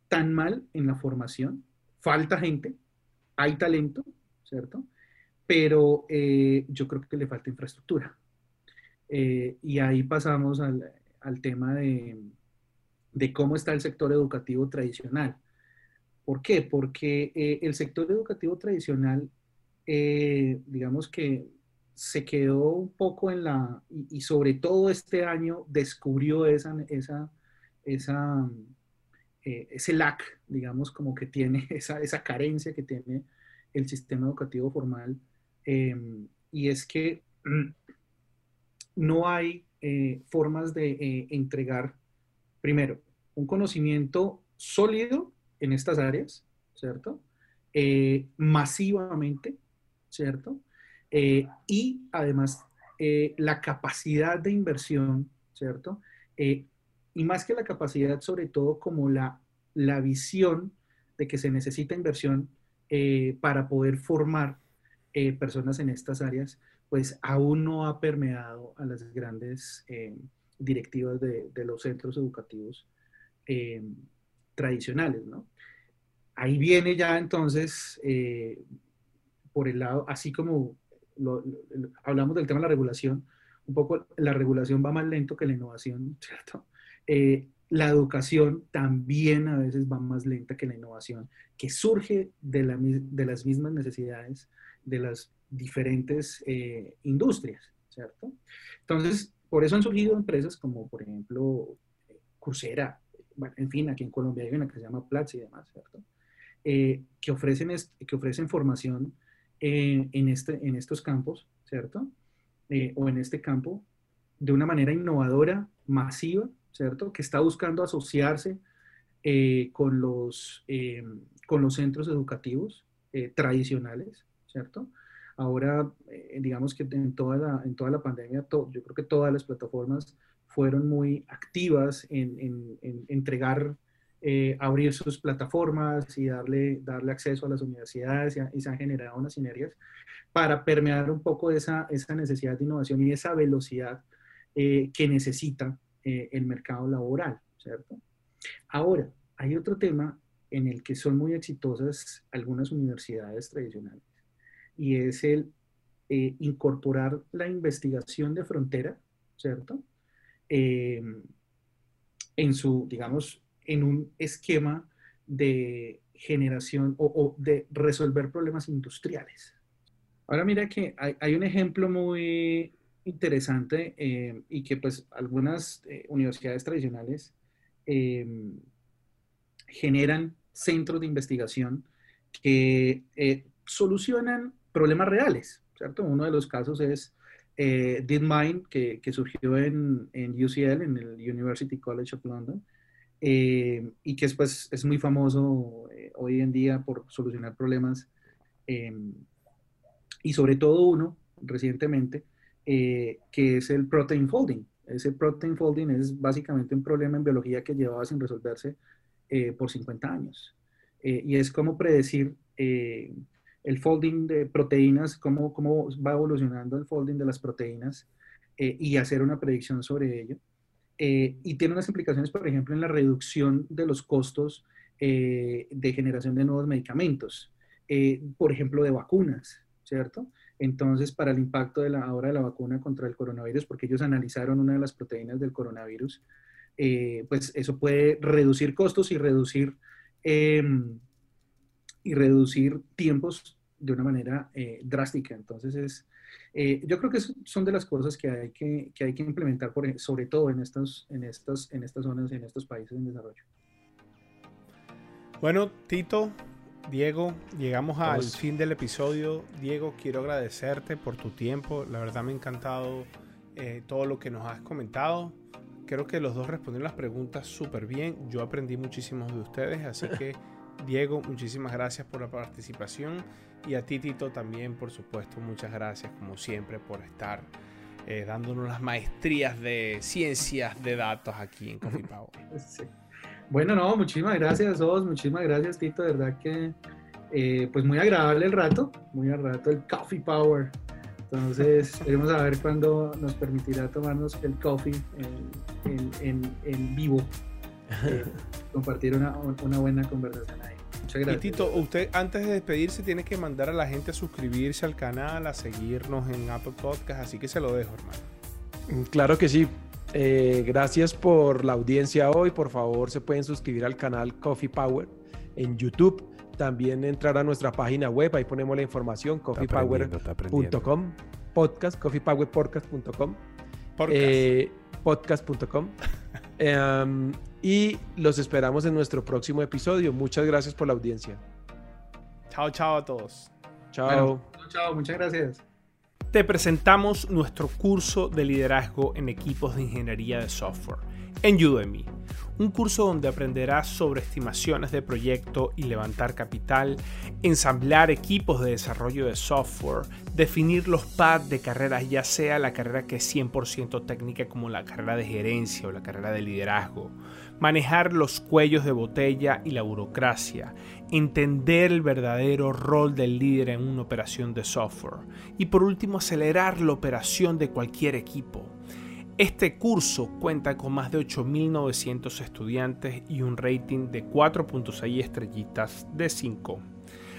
tan mal en la formación. Falta gente, hay talento, ¿cierto? Pero yo creo que le falta infraestructura. y ahí pasamos al, tema de, de, cómo está el sector educativo tradicional. ¿Por qué? Porque el sector educativo tradicional, digamos que se quedó un poco en la, y, sobre todo este año descubrió esa, esa, esa eh, ese lack, digamos, como que tiene, esa, esa, carencia que tiene el sistema educativo formal, y es que no hay eh, formas de eh, entregar, primero, un conocimiento sólido en estas áreas, ¿cierto? masivamente, ¿cierto? Eh, y además eh, la capacidad de inversión, ¿cierto? Eh, y más que la capacidad, sobre todo como la, la visión de que se necesita inversión para poder formar personas en estas áreas, pues aún no ha permeado a las grandes directivas de, los centros educativos tradicionales, ¿no? Ahí viene ya entonces, por el lado, así como hablamos del tema de la regulación, un poco la regulación va más lento que la innovación, ¿cierto? Eh, la educación también a veces va más lenta que la innovación, que surge de, las mismas necesidades de las diferentes eh, industrias, ¿cierto? Entonces, por eso han surgido empresas como, por ejemplo, Coursera, bueno, en fin, aquí en Colombia hay una que se llama Platzi y demás, ¿cierto? Eh, que, ofrecen que ofrecen formación en, este, en estos campos, ¿cierto? Eh, o en este campo, de una manera innovadora, masiva, ¿cierto? Que está buscando asociarse eh, con, los, eh, con los centros educativos tradicionales, ¿cierto? Ahora, digamos que en toda la, en toda la pandemia, yo creo que todas las plataformas fueron muy activas en, en, entregar, abrir sus plataformas y darle, darle acceso a las universidades y, se han generado unas sinergias para permear un poco esa, esa necesidad de innovación y esa velocidad eh, que necesita eh, el mercado laboral, ¿cierto? Ahora, hay otro tema en el que son muy exitosas algunas universidades tradicionales y es el eh, incorporar la investigación de frontera, ¿cierto? en su, digamos, en un esquema de generación o de resolver problemas industriales, Ahora mira que hay, un ejemplo muy interesante eh, y que pues algunas eh, universidades tradicionales eh, generan centros de investigación que solucionan problemas reales, ¿cierto? Uno de los casos es DeepMind, que, que surgió en, en, UCL, en el University College of London, y que es, pues, es muy famoso hoy en día por solucionar problemas y sobre todo uno recientemente, eh, que es el protein folding. Ese protein folding es básicamente un problema en biología que llevaba sin resolverse eh, por 50 años. Eh, y es como predecir el folding de proteínas, cómo, cómo va evolucionando el folding de las proteínas y hacer una predicción sobre ello. y tiene unas implicaciones, por ejemplo, en la reducción de los costos de generación de nuevos medicamentos, por ejemplo, de vacunas. ¿cierto? Entonces, para el impacto de la, ahora de la vacuna contra el coronavirus, porque ellos analizaron una de las proteínas del coronavirus, eh, pues eso puede reducir costos y reducir, em, y reducir tiempos de una manera eh, drástica. Entonces, es, eh, yo creo que son de las cosas que hay que, que hay que implementar, por, sobre todo en, estos, en, estas, en estas zonas, en estos países en desarrollo. Bueno, Tito, Diego, llegamos al fin del episodio. Diego, quiero agradecerte por tu tiempo. La verdad me ha encantado eh, todo lo que nos has comentado. Creo que los dos respondieron las preguntas súper bien. Yo aprendí muchísimo de ustedes, así que Diego, muchísimas gracias por la participación. Y a ti, Tito, también, por supuesto, muchas gracias, como siempre, por estar eh, dándonos las maestrías de ciencias de datos aquí en Coffee Power. Sí. Bueno, no, muchísimas gracias, Os, muchísimas gracias, Tito, de verdad que eh, pues muy agradable el rato, muy al rato el Coffee Power. Entonces, esperemos a ver cuándo nos permitirá tomarnos el coffee en, vivo, eh, compartir una, buena conversación ahí. Muchas gracias. Y Tito, usted antes de despedirse tiene que mandar a la gente a suscribirse al canal, a seguirnos en Apple Podcast, así que se lo dejo, hermano. Claro que sí. Eh, gracias por la audiencia hoy. Por favor, se pueden suscribir al canal Coffee Power en YouTube. También entrar a nuestra página web, ahí ponemos la información, coffeepower.com, podcast, coffeepowerpodcast.com, podcast.com. Eh, em, y los esperamos en nuestro próximo episodio. Muchas gracias por la audiencia. Chao, chao a todos. Chao. chao, muchas gracias te presentamos nuestro curso de liderazgo en equipos de ingeniería de software en Udemy. Un curso donde aprenderás sobre estimaciones de proyecto y levantar capital, ensamblar equipos de desarrollo de software, definir los paths de carreras, ya sea la carrera que es 100% técnica como la carrera de gerencia o la carrera de liderazgo, manejar los cuellos de botella y la burocracia, entender el verdadero rol del líder en una operación de software y por último acelerar la operación de cualquier equipo. Este curso cuenta con más de 8.900 estudiantes y un rating de 4.6 estrellitas de 5.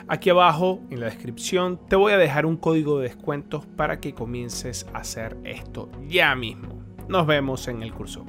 Aquí abajo en la descripción te voy a dejar un código de descuentos para que comiences a hacer esto ya mismo. Nos vemos en el curso.